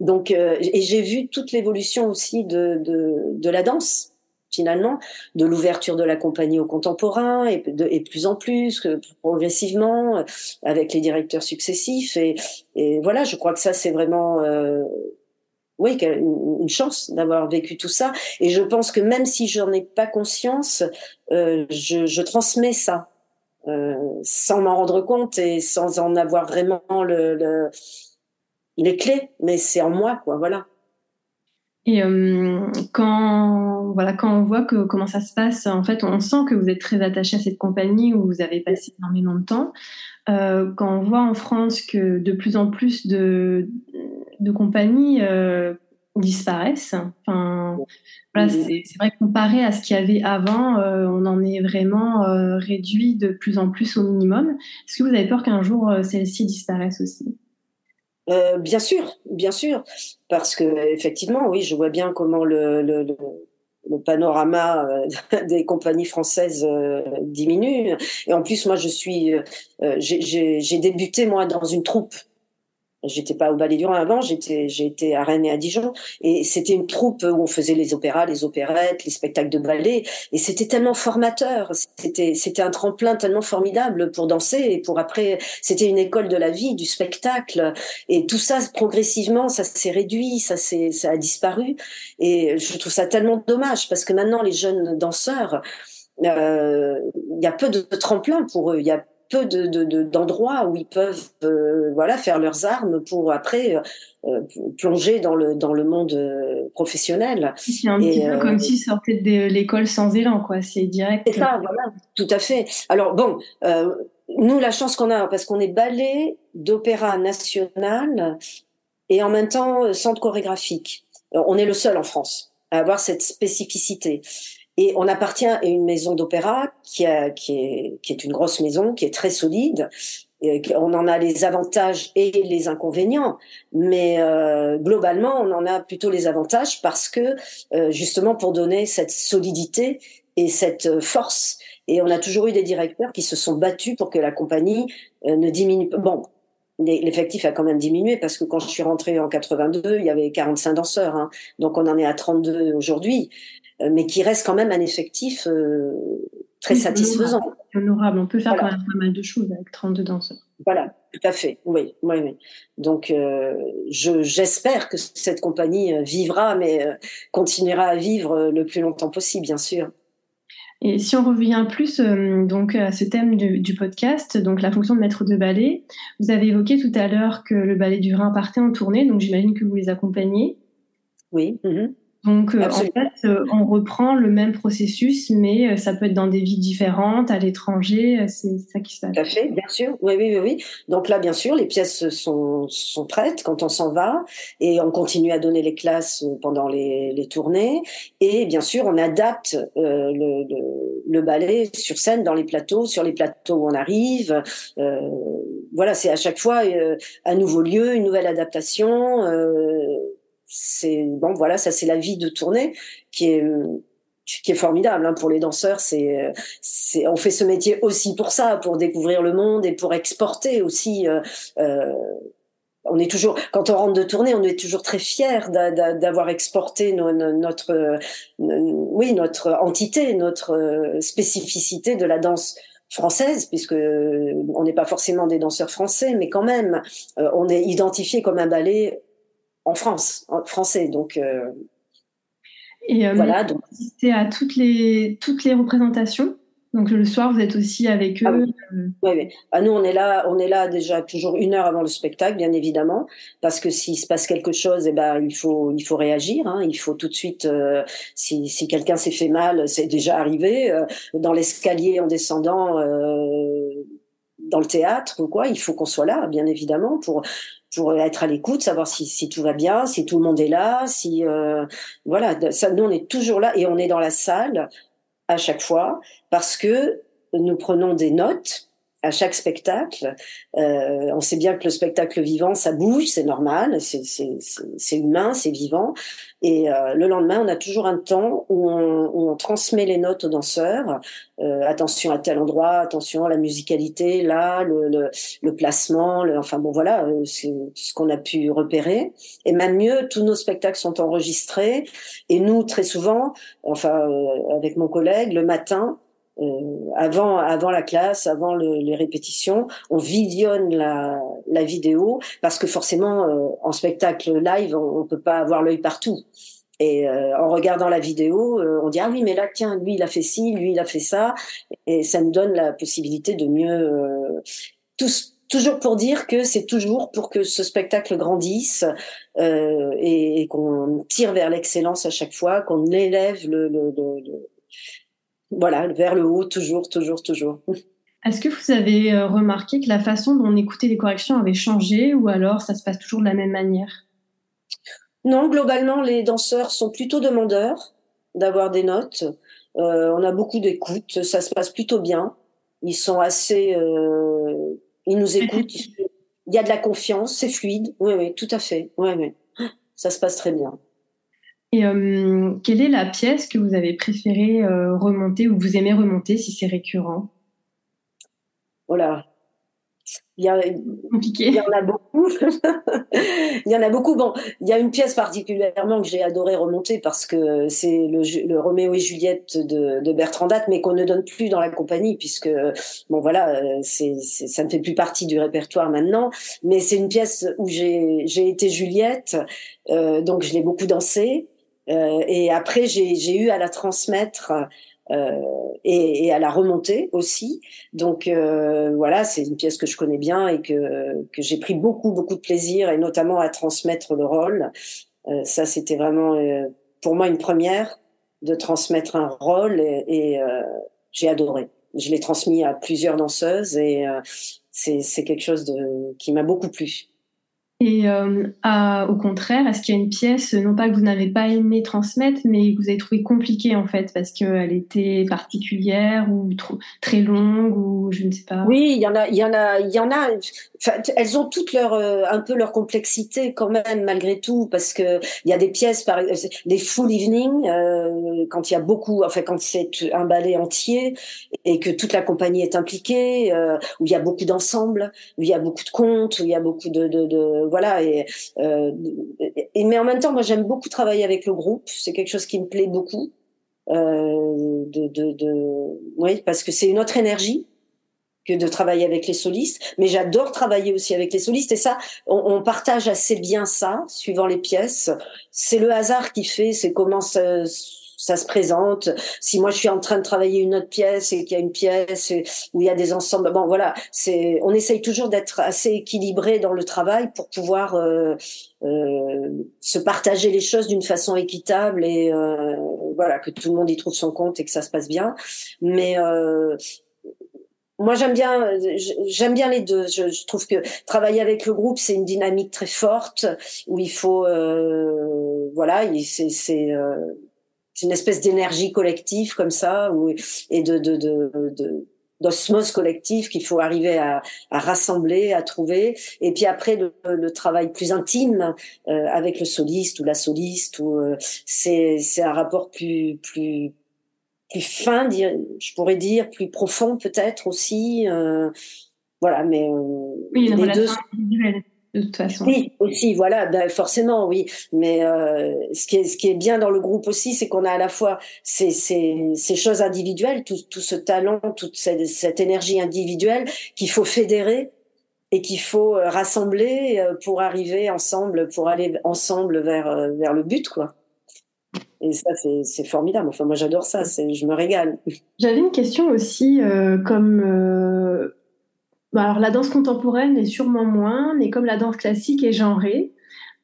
Donc, et j'ai vu toute l'évolution aussi de, de, de la danse finalement, de l'ouverture de la compagnie aux contemporains et de et plus en plus, progressivement, euh, avec les directeurs successifs. Et, et voilà, je crois que ça, c'est vraiment... Euh, oui, une chance d'avoir vécu tout ça. Et je pense que même si j'en ai pas conscience, euh, je, je, transmets ça euh, sans m'en rendre compte et sans en avoir vraiment le, le les clés. Mais c'est en moi, quoi. Voilà. Et euh, quand, voilà, quand on voit que, comment ça se passe, en fait, on sent que vous êtes très attaché à cette compagnie où vous avez passé énormément de temps. Euh, quand on voit en France que de plus en plus de, de compagnies euh, disparaissent, enfin, voilà, c'est vrai que comparé à ce qu'il y avait avant, euh, on en est vraiment euh, réduit de plus en plus au minimum. Est-ce que vous avez peur qu'un jour euh, celles-ci disparaissent aussi? Euh, bien sûr, bien sûr, parce que effectivement, oui, je vois bien comment le, le, panorama euh, des compagnies françaises euh, diminue. Et en plus, moi, je suis, j'ai débuté moi dans une troupe. J'étais pas au Ballet du Rhin avant, j'étais été à Rennes et à Dijon. Et c'était une troupe où on faisait les opéras, les opérettes, les spectacles de ballet. Et c'était tellement formateur, c'était c'était un tremplin tellement formidable pour danser et pour après c'était une école de la vie, du spectacle. Et tout ça progressivement ça s'est réduit, ça s'est ça a disparu. Et je trouve ça tellement dommage parce que maintenant les jeunes danseurs euh, il y a peu de tremplins pour eux, il y a peu d'endroits de, où ils peuvent euh, voilà faire leurs armes pour après euh, euh, plonger dans le dans le monde professionnel. C'est un petit peu comme s'ils sortaient de l'école sans élan quoi, c'est direct. C'est ça, voilà, tout à fait. Alors bon, nous la chance qu'on a parce qu'on est ballet d'opéra national et en même temps centre chorégraphique. On est le seul en France à avoir cette spécificité. Et on appartient à une maison d'opéra qui, est, une grosse maison, qui est très solide. On en a les avantages et les inconvénients, mais euh, globalement, on en a plutôt les avantages parce que euh, justement pour donner cette solidité et cette force. Et on a toujours eu des directeurs qui se sont battus pour que la compagnie euh, ne diminue pas. Bon, l'effectif a quand même diminué parce que quand je suis rentrée en 82, il y avait 45 danseurs. Hein. Donc on en est à 32 aujourd'hui. Euh, mais qui reste quand même un effectif euh, très satisfaisant. Honorable, on peut faire quand même pas mal de choses avec 32 danseurs. Voilà, tout à fait, oui, oui, oui. Donc, euh, j'espère que cette compagnie vivra, mais continuera à vivre le plus longtemps possible, bien sûr. Et si on revient plus donc à ce thème du, podcast, donc la fonction de maître de ballet, vous avez évoqué tout à l'heure que le ballet du Rhin partait en tournée, donc j'imagine que vous les accompagnez. Oui. Mm-hmm. Donc, euh, en fait, euh, on reprend le même processus, mais euh, ça peut être dans des villes différentes, à l'étranger, c'est ça qui se passe. Tout à fait, bien sûr. Oui, oui, oui, oui. Donc là, bien sûr, les pièces sont, sont prêtes quand on s'en va, et on continue à donner les classes pendant les, les tournées. Et bien sûr, on adapte euh, le, le, le, ballet sur scène, dans les plateaux, sur les plateaux où on arrive. Euh, voilà, c'est à chaque fois un nouveau lieu, une nouvelle adaptation c'est bon voilà ça c'est la vie de tournée qui est qui est formidable hein, pour les danseurs. C'est c'est on fait ce métier aussi pour ça pour découvrir le monde et pour exporter aussi euh, euh, on est toujours quand on rentre de tournée on est toujours très fier d'avoir exporté notre oui notre entité notre spécificité de la danse française, puisque on n'est pas forcément des danseurs français, mais quand même, euh, on est identifié comme un ballet en France, en français. Donc, euh, et euh, voilà. Donc, assistez à toutes les, toutes les représentations. Donc le soir, vous êtes aussi avec ah eux. oui, oui. Ah, nous, on est là, on est là déjà toujours une heure avant le spectacle, bien évidemment, parce que s'il se passe quelque chose, eh ben il faut, il faut réagir. Hein. Il faut tout de suite, euh, si, si quelqu'un s'est fait mal, c'est déjà arrivé euh, dans l'escalier en descendant. Euh, dans le théâtre ou quoi, il faut qu'on soit là, bien évidemment, pour pour être à l'écoute, savoir si, tout va bien, si tout le monde est là, si euh, voilà. Ça, nous on est toujours là et on est dans la salle à chaque fois parce que nous prenons des notes à chaque spectacle. Euh, on sait bien que le spectacle vivant, ça bouge, c'est normal, c'est humain, c'est vivant. Et euh, le lendemain, on a toujours un temps où on, où on transmet les notes aux danseurs. Euh, attention à tel endroit, attention à la musicalité, là, le, le, le placement, le, enfin bon voilà, euh, c'est ce qu'on a pu repérer. Et même mieux, tous nos spectacles sont enregistrés. Et nous, très souvent, enfin euh, avec mon collègue, le matin, euh, avant, avant la classe, avant le, les répétitions, on visionne la, la vidéo parce que forcément, euh, en spectacle live, on, on peut pas avoir l'œil partout. Et euh, en regardant la vidéo, on dit ah oui mais là tiens lui il a fait ci, lui il a fait ça, et ça nous donne la possibilité de mieux tous toujours pour dire que c'est toujours pour que ce spectacle grandisse euh, et, et qu'on tire vers l'excellence à chaque fois, qu'on élève le, le, le, voilà, vers le haut, toujours, toujours, toujours. Est-ce que vous avez euh, remarqué que la façon dont on écoutait les corrections avait changé ou alors ça se passe toujours de la même manière? Non, globalement, les danseurs sont plutôt demandeurs d'avoir des notes. Euh, on a beaucoup d'écoute, ça se passe plutôt bien. Ils sont assez, euh, ils nous écoutent. Il y a de la confiance, c'est fluide. Oui, oui, tout à fait. Oui, oui. Ça se passe très bien. Et euh, quelle est la pièce que vous avez préféré euh, remonter ou vous aimez remonter si c'est récurrent? Voilà, il y, a, il y en a beaucoup. il y en a beaucoup. Bon, il y a une pièce particulièrement que j'ai adoré remonter parce que c'est le, le, Roméo et Juliette de, de Bertrand Date, mais qu'on ne donne plus dans la compagnie puisque, bon voilà, c'est, ça ne fait plus partie du répertoire maintenant. Mais c'est une pièce où j'ai, j'ai été Juliette, euh, donc je l'ai beaucoup dansé. Euh, et après, j'ai, eu à la transmettre euh, et, et, à la remonter aussi. Donc euh, voilà, c'est une pièce que je connais bien et que, que j'ai pris beaucoup beaucoup de plaisir et notamment à transmettre le rôle. Euh, ça, c'était vraiment pour moi une première de transmettre un rôle et, et j'ai adoré. Je l'ai transmis à plusieurs danseuses et c'est quelque chose de, qui m'a beaucoup plu. Et euh, au contraire, est-ce qu'il y a une pièce, non pas que vous n'avez pas aimé transmettre, mais que vous avez trouvé compliquée en fait, parce qu'elle était particulière ou trop, très longue ou je ne sais pas? Oui, il y en a, il y en a, il y en a. elles ont toutes leur, euh, un peu leur complexité quand même malgré tout, parce que il y a des pièces, par les full evening, euh, quand il y a beaucoup, enfin quand c'est un ballet entier et que toute la compagnie est impliquée, euh, où il y a beaucoup d'ensembles, où il y a beaucoup de contes, où il y a beaucoup de, de, de voilà. Et, euh, et, mais en même temps, moi, j'aime beaucoup travailler avec le groupe. C'est quelque chose qui me plaît beaucoup. Euh, de, de, oui, parce que c'est une autre énergie que de travailler avec les solistes. Mais j'adore travailler aussi avec les solistes. Et ça, on, on, partage assez bien ça, suivant les pièces. C'est le hasard qui fait, c'est comment ça, ça se présente. Si moi je suis en train de travailler une autre pièce et qu'il y a une pièce où il y a des ensembles, bon voilà, c'est on essaye toujours d'être assez équilibré dans le travail pour pouvoir euh, euh, se partager les choses d'une façon équitable et euh, voilà que tout le monde y trouve son compte et que ça se passe bien. Mais euh, moi, j'aime bien, j'aime bien les deux. Je, je, trouve que travailler avec le groupe, c'est une dynamique très forte où il faut, euh, voilà, c'est, euh, c'est une espèce d'énergie collective comme ça, ou, et de, de, de, de d'osmose collective qu'il faut arriver à, à, rassembler, à trouver. Et puis après, le, le travail plus intime euh, avec le soliste ou la soliste, ou euh, c'est c'est un rapport plus plus plus fin, je pourrais dire, plus profond peut-être aussi. Euh, voilà, mais euh, oui, les deux de toute façon. Oui, aussi, voilà, ben, forcément, oui. Mais euh, ce, qui est, ce qui est bien dans le groupe aussi, c'est qu'on a à la fois ces, ces, ces choses individuelles, tout, tout ce talent, toute cette, cette énergie individuelle qu'il faut fédérer et qu'il faut euh, rassembler euh, pour arriver ensemble, pour aller ensemble vers, euh, vers le but, quoi. Et ça, c'est formidable. Enfin, moi, j'adore ça. Je me régale. J'avais une question aussi, euh, comme euh, bah, alors la danse contemporaine est sûrement moins, mais comme la danse classique est genrée,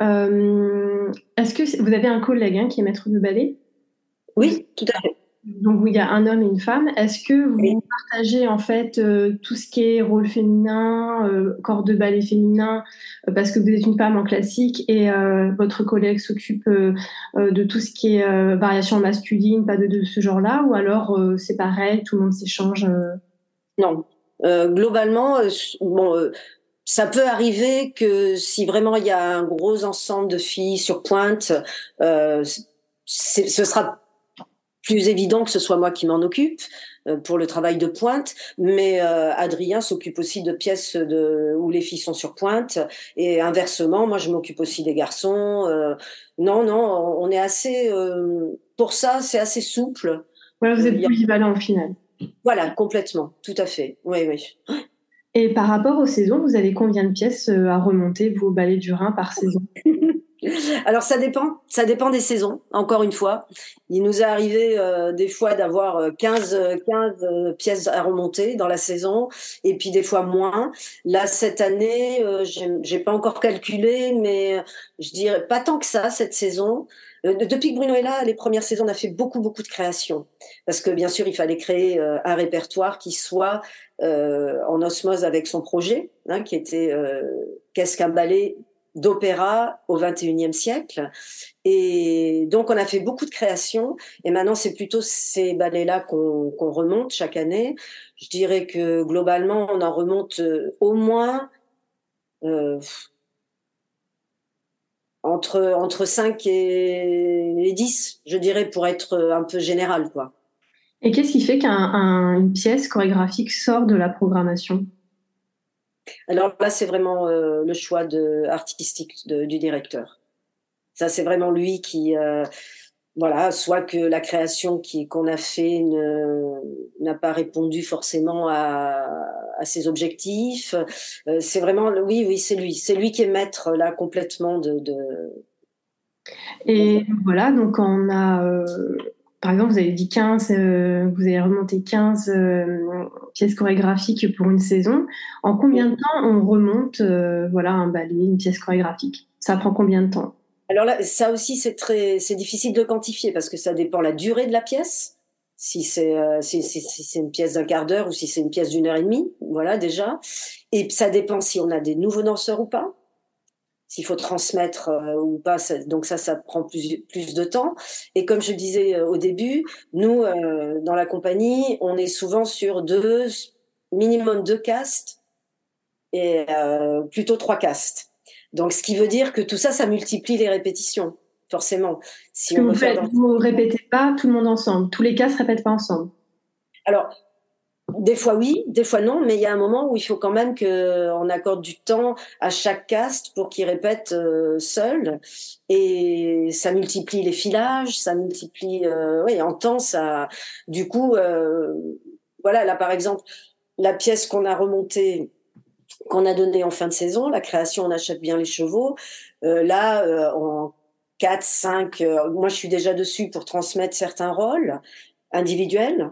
euh, est-ce que vous avez un collègue hein, qui est maître de ballet? Oui, tout à fait. Donc il y a un homme et une femme. Est-ce que vous partagez en fait euh, tout ce qui est rôle féminin, euh, corps de ballet féminin, euh, parce que vous êtes une femme en classique et euh, votre collègue s'occupe euh, de tout ce qui est variation masculine, pas de, de ce genre-là, ou alors c'est pareil, tout le monde s'échange Non, euh, globalement, euh, bon, euh, ça peut arriver que si vraiment il y a un gros ensemble de filles sur pointe, euh, ce sera plus évident que ce soit moi qui m'en occupe pour le travail de pointe, mais euh, Adrien s'occupe aussi de pièces de, où les filles sont sur pointe, et inversement, moi je m'occupe aussi des garçons. Euh, non, non, on est assez, euh, pour ça, c'est assez souple. Voilà, vous êtes polyvalent au final. Voilà, complètement, tout à fait. Oui, oui. Et par rapport aux saisons, vous avez combien de pièces euh, à remonter, vous, au ballet du Rhin par saison? Alors ça dépend, ça dépend des saisons, encore une fois. Il nous est arrivé euh, des fois d'avoir 15, 15 pièces à remonter dans la saison, et puis des fois moins. Là, cette année, euh, j'ai pas encore calculé, mais je dirais pas tant que ça, cette saison. Euh, depuis que Bruno est là, les premières saisons, on a fait beaucoup, beaucoup de créations. Parce que bien sûr, il fallait créer euh, un répertoire qui soit euh, en osmose avec son projet, hein, qui était Qu'est-ce qu'un ballet d'opéra au 21e siècle. Et donc, on a fait beaucoup de créations. Et maintenant, c'est plutôt ces ballets-là qu'on remonte chaque année. Je dirais que globalement, on en remonte au moins... entre, entre 5 et, 10, je dirais, pour être un peu général. Quoi. Et qu'est-ce qui fait qu'une pièce chorégraphique sort de la programmation? Alors là, c'est vraiment le choix de, artistique du directeur. Ça, c'est vraiment lui qui, voilà, soit que la création qu'on a fait n'a pas répondu forcément à, à ses objectifs. Euh, c'est vraiment, oui, oui, c'est lui, c'est lui qui est maître là complètement de. de... Et voilà, donc on a, euh, par exemple, vous avez dit 15, euh, vous avez remonté 15 pièces chorégraphiques pour une saison. En combien de temps on remonte, voilà, un ballet, une pièce chorégraphique? Ça prend combien de temps? Alors là, ça aussi, c'est très, c'est difficile de quantifier parce que ça dépend la durée de la pièce. Si c'est euh, si, si, si c'est une pièce d'un quart d'heure ou si c'est une pièce d'une heure et demie, voilà déjà. Et ça dépend si on a des nouveaux danseurs ou pas, s'il faut transmettre euh, ou pas. Donc ça, ça prend plus plus de temps. Et comme je disais euh, au début, nous dans la compagnie, on est souvent sur deux minimum deux castes et plutôt trois castes. Donc, ce qui veut dire que tout ça, ça multiplie les répétitions, forcément. Si on vous ne répétez pas tout le monde ensemble. Tous les cas se répètent pas ensemble. Alors, des fois oui, des fois non, mais il y a un moment où il faut quand même qu'on accorde du temps à chaque cast pour qu'il répète euh, seul. Et ça multiplie les filages, ça multiplie, euh, oui, en temps, ça. Du coup, euh, voilà, là par exemple, la pièce qu'on a remontée qu'on a donné en fin de saison, la création On achète bien les chevaux. Euh, là, euh, en 4, 5, euh, moi je suis déjà dessus pour transmettre certains rôles individuels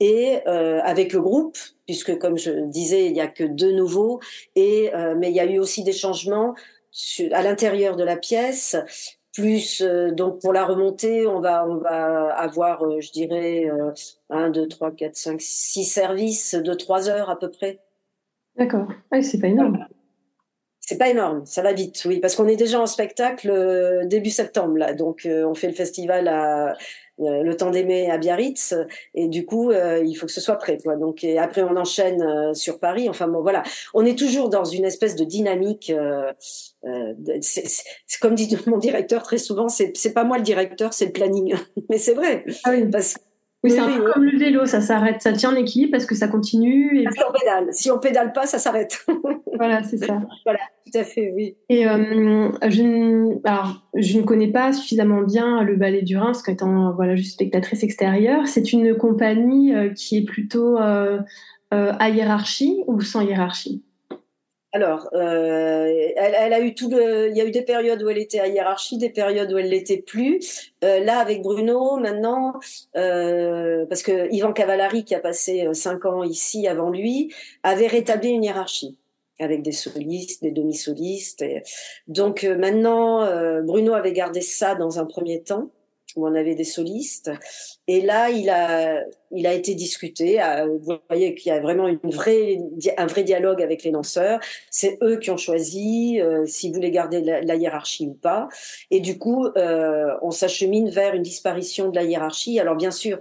et avec le groupe, puisque comme je disais, il n'y a que deux nouveaux, et, mais il y a eu aussi des changements à l'intérieur de la pièce. Plus donc pour la remontée, on va on va avoir, je dirais, 1, 2, 3, 4, 5, 6 services de 3 heures à peu près. D'accord. c'est pas énorme. C'est pas énorme, ça va vite, oui, parce qu'on est déjà en spectacle euh, début septembre là, donc euh, on fait le festival à euh, le temps d'aimer à Biarritz et du coup il faut que ce soit prêt quoi. Donc et après on enchaîne sur Paris. Enfin bon voilà, on est toujours dans une espèce de dynamique. c'est comme dit mon directeur très souvent, c'est pas moi le directeur, c'est le planning. Mais c'est vrai. Ah oui. Parce oui, c'est un peu comme le vélo, ça s'arrête, ça tient en équilibre parce que ça continue. Et... Si on pédale, si on pédale pas, ça s'arrête. voilà, c'est ça. Voilà, tout à fait, oui. Et euh, je, ne, alors, je ne connais pas suffisamment bien le ballet du Rhin, parce qu'étant voilà, juste spectatrice extérieure, c'est une compagnie euh, qui est plutôt euh, à hiérarchie ou sans hiérarchie? Alors, euh, elle, a eu tout le, il y a eu des périodes où elle était à hiérarchie, des périodes où elle l'était plus. Euh, là, avec Bruno, maintenant, euh, parce que Ivan Cavallari, qui a passé cinq ans ici avant lui, avait rétabli une hiérarchie avec des solistes, des demi-solistes. Donc maintenant, Bruno avait gardé ça dans un premier temps où on avait des solistes. Et là, il a, il a été discuté. Vous voyez qu'il y a vraiment une vraie, un vrai dialogue avec les danseurs. C'est eux qui ont choisi euh, s'ils voulaient garder la, hiérarchie ou pas. Et du coup, euh, on s'achemine vers une disparition de la hiérarchie. Alors bien sûr,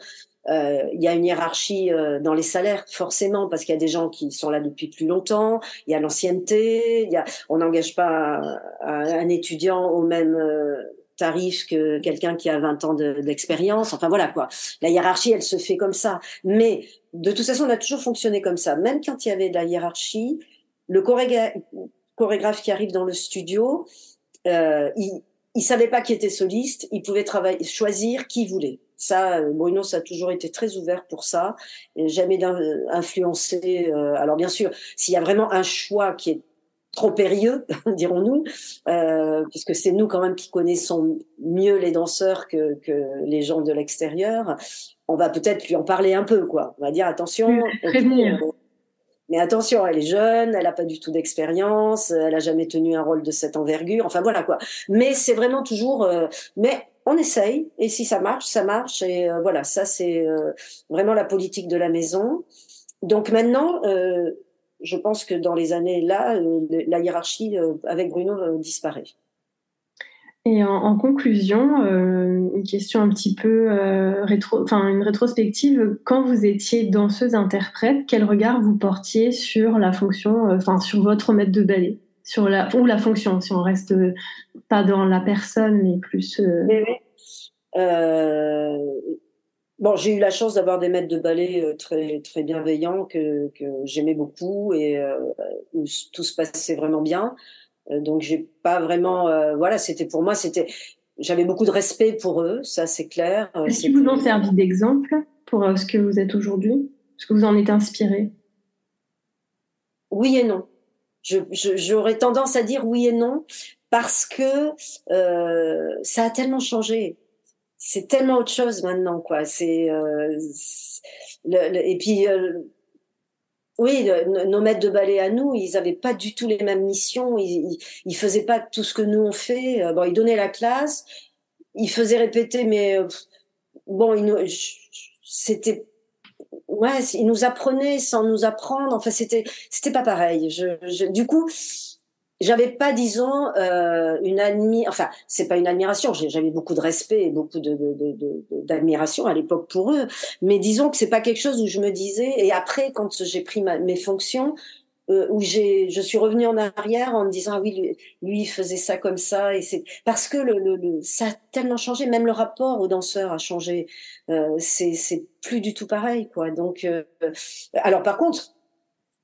euh, il y a une hiérarchie euh, dans les salaires, forcément, parce qu'il y a des gens qui sont là depuis plus longtemps, il y a l'ancienneté, il y a, on n'engage pas un, un, étudiant au même euh, tarif que quelqu'un qui a 20 ans d'expérience. enfin voilà quoi. La hiérarchie, elle se fait comme ça. Mais de toute façon, on a toujours fonctionné comme ça. Même quand il y avait de la hiérarchie, le chorégraphe qui arrive dans le studio, euh, il, il savait pas qui était soliste, il pouvait choisir qui voulait. Ça, Bruno, ça a toujours été très ouvert pour ça, jamais influencé. Euh, alors bien sûr, s'il y a vraiment un choix qui est trop périlleux, dirons-nous, euh, puisque c'est nous quand même qui connaissons mieux les danseurs que, que les gens de l'extérieur. On va peut-être lui en parler un peu, quoi. On va dire attention. Mais attention, elle est jeune, elle n'a pas du tout d'expérience, elle a jamais tenu un rôle de cette envergure. Enfin voilà quoi. Mais c'est vraiment toujours. Euh, mais on essaye et si ça marche, ça marche et euh, voilà. Ça c'est euh, vraiment la politique de la maison. Donc maintenant, je pense que dans les années là, euh, la hiérarchie euh, avec Bruno euh, disparaît. Et en, conclusion, une question un petit peu rétro, enfin une rétrospective. Quand vous étiez danseuse interprète, quel regard vous portiez sur la fonction, enfin sur votre maître de ballet, sur la ou la fonction, si on reste pas dans la personne, mais plus. Bon, j'ai eu la chance d'avoir des maîtres de ballet très très bienveillants que, que j'aimais beaucoup et où tout se passait vraiment bien. donc j'ai pas vraiment, voilà, c'était pour moi, c'était, j'avais beaucoup de respect pour eux, ça c'est clair. Est-ce qu'ils vous ont servi d'exemple pour ce que vous êtes aujourd'hui? Est-ce que vous en êtes inspiré? Oui et non. J'aurais tendance à dire oui et non parce que euh, ça a tellement changé. C'est tellement autre chose maintenant, quoi. C'est euh, et puis euh, oui, nos maîtres de ballet à nous, ils n'avaient pas du tout les mêmes missions. Ils, ils, faisaient pas tout ce que nous on fait. Bon, ils donnaient la classe, ils faisaient répéter, mais bon, c'était ouais, il nous apprenait sans nous apprendre. Enfin, c'était c'était pas pareil. Je, du coup, j'avais pas, disons, euh, une admi, enfin, c'est pas une admiration. J'avais beaucoup de respect et beaucoup de, d'admiration à l'époque pour eux. Mais disons que c'est pas quelque chose où je me disais. Et après, quand j'ai pris mes fonctions, euh, où j'ai, je suis revenue en arrière en me disant ah oui lui, il faisait ça comme ça et c'est parce que le, le, ça a tellement changé, même le rapport aux danseurs a changé. Euh, c'est c'est plus du tout pareil quoi. Donc euh, alors par contre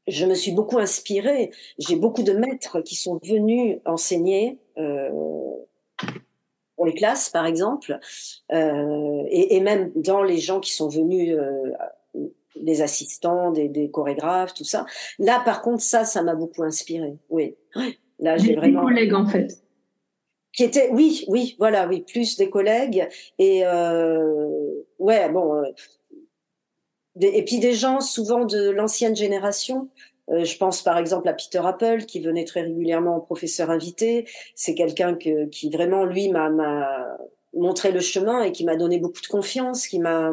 je me suis beaucoup inspirée. J'ai beaucoup de maîtres qui sont venus enseigner euh, pour les classes, par exemple, euh, et, et, même dans les gens qui sont venus euh, des assistants, des, chorégraphes, tout ça. Là, par contre, ça, ça m'a beaucoup inspiré. Oui. Là, j'ai vraiment. Des collègues, en fait. Qui étaient, oui, oui, voilà, oui, plus des collègues et euh, ouais, bon. Et puis des gens souvent de l'ancienne génération. Euh, je pense par exemple à Peter Apple qui venait très régulièrement en professeur invité. C'est quelqu'un que, qui vraiment lui m'a montré le chemin et qui m'a donné beaucoup de confiance, qui m'a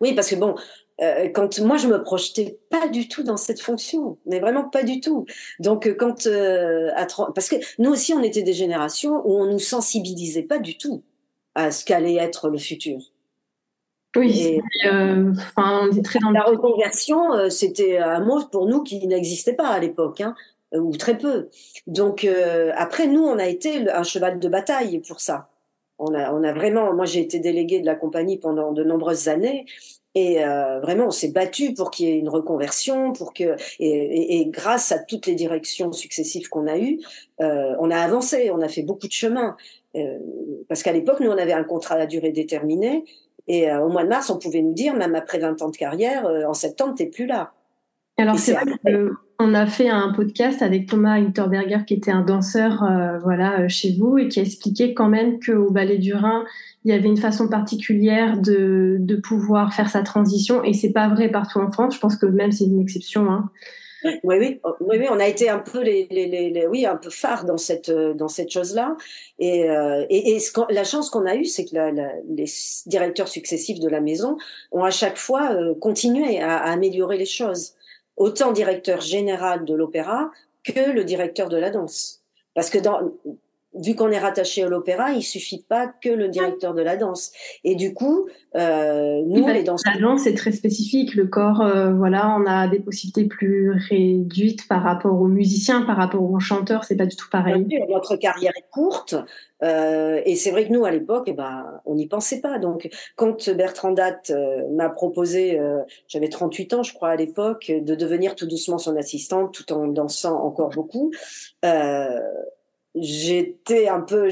oui, parce que bon, euh, quand moi je me projetais pas du tout dans cette fonction, mais vraiment pas du tout. Donc euh, quand euh, parce que nous aussi on était des générations où on nous sensibilisait pas du tout à ce qu'allait être le futur. Oui, enfin, on est très dans la reconversion, c'était un mot pour nous qui n'existait pas à l'époque, hein, ou très peu. Donc après nous, on a été un cheval de bataille pour ça. On a, on a vraiment, moi j'ai été déléguée de la compagnie pendant de nombreuses années et euh, vraiment, on s'est battu pour qu'il y ait une reconversion, pour que et, et, grâce à toutes les directions successives qu'on a eues, euh, on a avancé, on a fait beaucoup de chemin. Euh, parce qu'à l'époque, nous, on avait un contrat à durée déterminée, et euh, au mois de mars, on pouvait nous dire, même après 20 ans de carrière, euh, en septembre, t'es plus là. Alors c'est vrai qu'on a fait un podcast avec Thomas Hinterberger qui était un danseur euh, voilà chez vous et qui a expliqué quand même qu'au Ballet du Rhin il y avait une façon particulière de, de pouvoir faire sa transition et c'est pas vrai partout en France. Je pense que même c'est une exception. Hein. Oui, oui, oui, oui, on a été un peu les, les, les, oui, un peu phare dans cette dans cette chose-là. Et, euh, et, la chance qu'on a eue, c'est que les directeurs successifs de la maison ont à chaque fois euh, continué à, à, améliorer les choses, autant directeur général de l'opéra que le directeur de la danse. Parce que dans, vu qu'on est rattaché à l'opéra, il suffit pas que le directeur de la danse. Et du coup, euh, nous, les danseurs... La danse est très spécifique. Le corps, euh, voilà, on a des possibilités plus réduites par rapport aux musiciens, par rapport aux chanteurs. C'est pas du tout pareil. Notre carrière est courte. Euh, et c'est vrai que nous, à l'époque, eh ben, on n'y pensait pas. Donc, quand Bertrand Datt euh, m'a proposé, euh, j'avais 38 ans, je crois, à l'époque, de devenir tout doucement son assistante, tout en dansant encore beaucoup, euh, j'étais un peu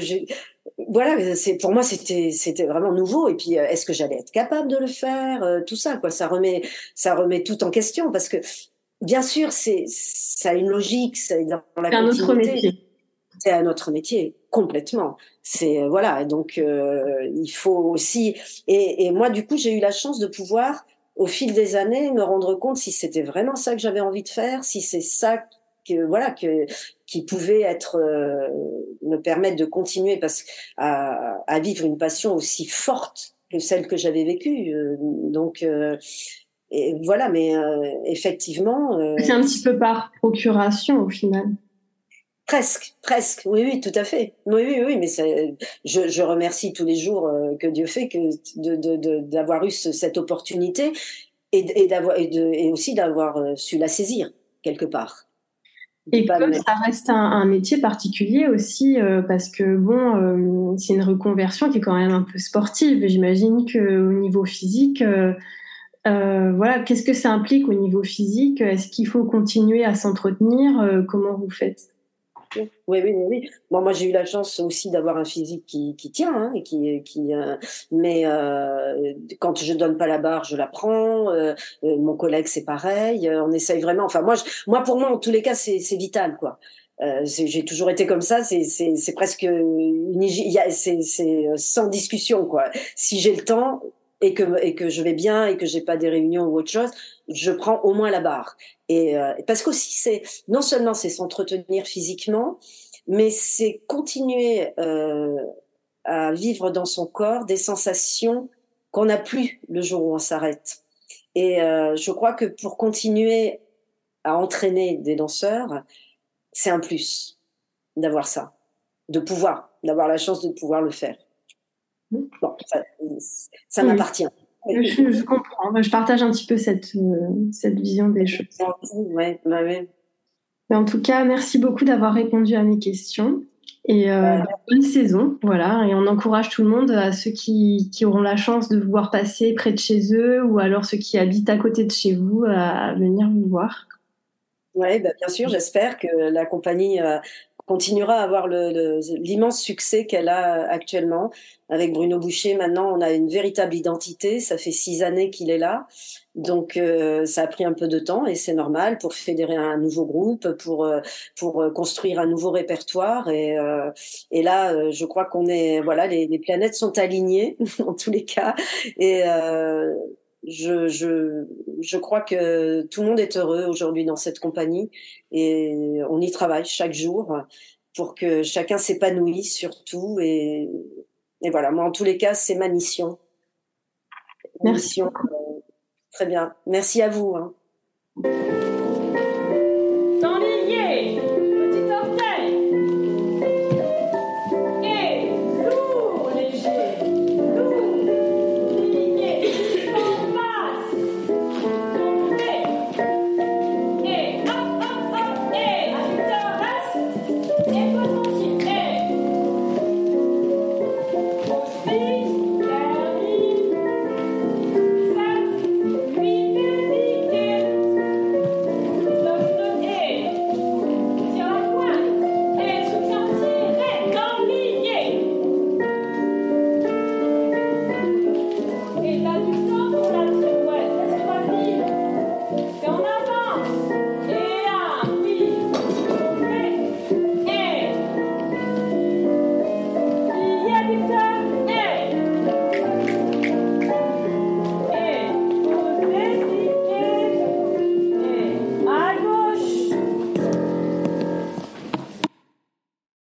voilà c'est pour moi c'était c'était vraiment nouveau. Et puis euh, est-ce que j'allais être capable de le faire euh, tout ça quoi. Ça remet ça remet tout en question parce que bien sûr c'est ça a une logique c'est dans la un autre métier. C'est un autre métier complètement. C'est euh, voilà donc il faut aussi et, et moi du coup j'ai eu la chance de pouvoir au fil des années me rendre compte si c'était vraiment ça que j'avais envie de faire si c'est ça que voilà que qui pouvait être euh, me permettre de continuer parce à, à, vivre une passion aussi forte que celle que j'avais vécue euh, donc euh, et voilà mais effectivement c'est un petit peu par procuration au final Presque, presque, oui, oui, tout à fait. Oui, oui, oui, mais je, je remercie tous les jours que Dieu fait que d'avoir eu cette opportunité et, et, d'avoir, et, et aussi d'avoir su la saisir quelque part. Et comme ça reste un, métier particulier aussi, euh, parce que bon, euh, c'est une reconversion qui est quand même un peu sportive. J'imagine qu'au niveau physique, euh, voilà, qu'est-ce que ça implique au niveau physique? Est-ce qu'il faut continuer à s'entretenir? Comment vous faites? Oui, oui, oui. Bon, moi, j'ai eu la chance aussi d'avoir un physique qui, tient, hein, et qui, qui. Euh, mais euh, quand je donne pas la barre, je la prends. Euh, mon collègue, c'est pareil. On essaye vraiment. Enfin, moi, moi, pour moi, en tous les cas, c'est vital, quoi. j'ai toujours été comme ça. C'est presque une. C'est sans discussion, quoi. Si j'ai le temps, et que et que je vais bien et que j'ai pas des réunions ou autre chose, je prends au moins la barre. Et euh, parce qu'aussi c'est non seulement c'est s'entretenir physiquement, mais c'est continuer euh, à vivre dans son corps des sensations qu'on n'a plus le jour où on s'arrête. Et euh, je crois que pour continuer à entraîner des danseurs, c'est un plus d'avoir ça, de pouvoir, d'avoir la chance de pouvoir le faire. Bon, ça, m'appartient. Je, comprends. Je partage un petit peu cette, euh, cette vision des choses. Ouais, bah ouais. En tout cas, merci beaucoup d'avoir répondu à mes questions. Et euh, bonne saison, voilà. Et on encourage tout le monde, à ceux qui, qui, auront la chance de vous voir passer près de chez eux, ou alors ceux qui habitent à côté de chez vous, à, venir vous voir. Oui, bah bien sûr, j'espère que la compagnie euh, continuera à avoir l'immense succès qu'elle a actuellement. Avec Bruno Boucher, maintenant, on a une véritable identité. Ça fait six années qu'il est là. Donc, euh, ça a pris un peu de temps et c'est normal pour fédérer un nouveau groupe, pour, euh, pour construire un nouveau répertoire. Et, euh, et là, je crois qu'on est, voilà, les, les, planètes sont alignées en tous les cas. Et je, je, je crois que tout le monde est heureux aujourd'hui dans cette compagnie et on y travaille chaque jour pour que chacun s'épanouisse surtout. Et, et voilà, moi en tous les cas, c'est ma mission. Merci. Mission, euh, très bien. Merci à vous. Hein.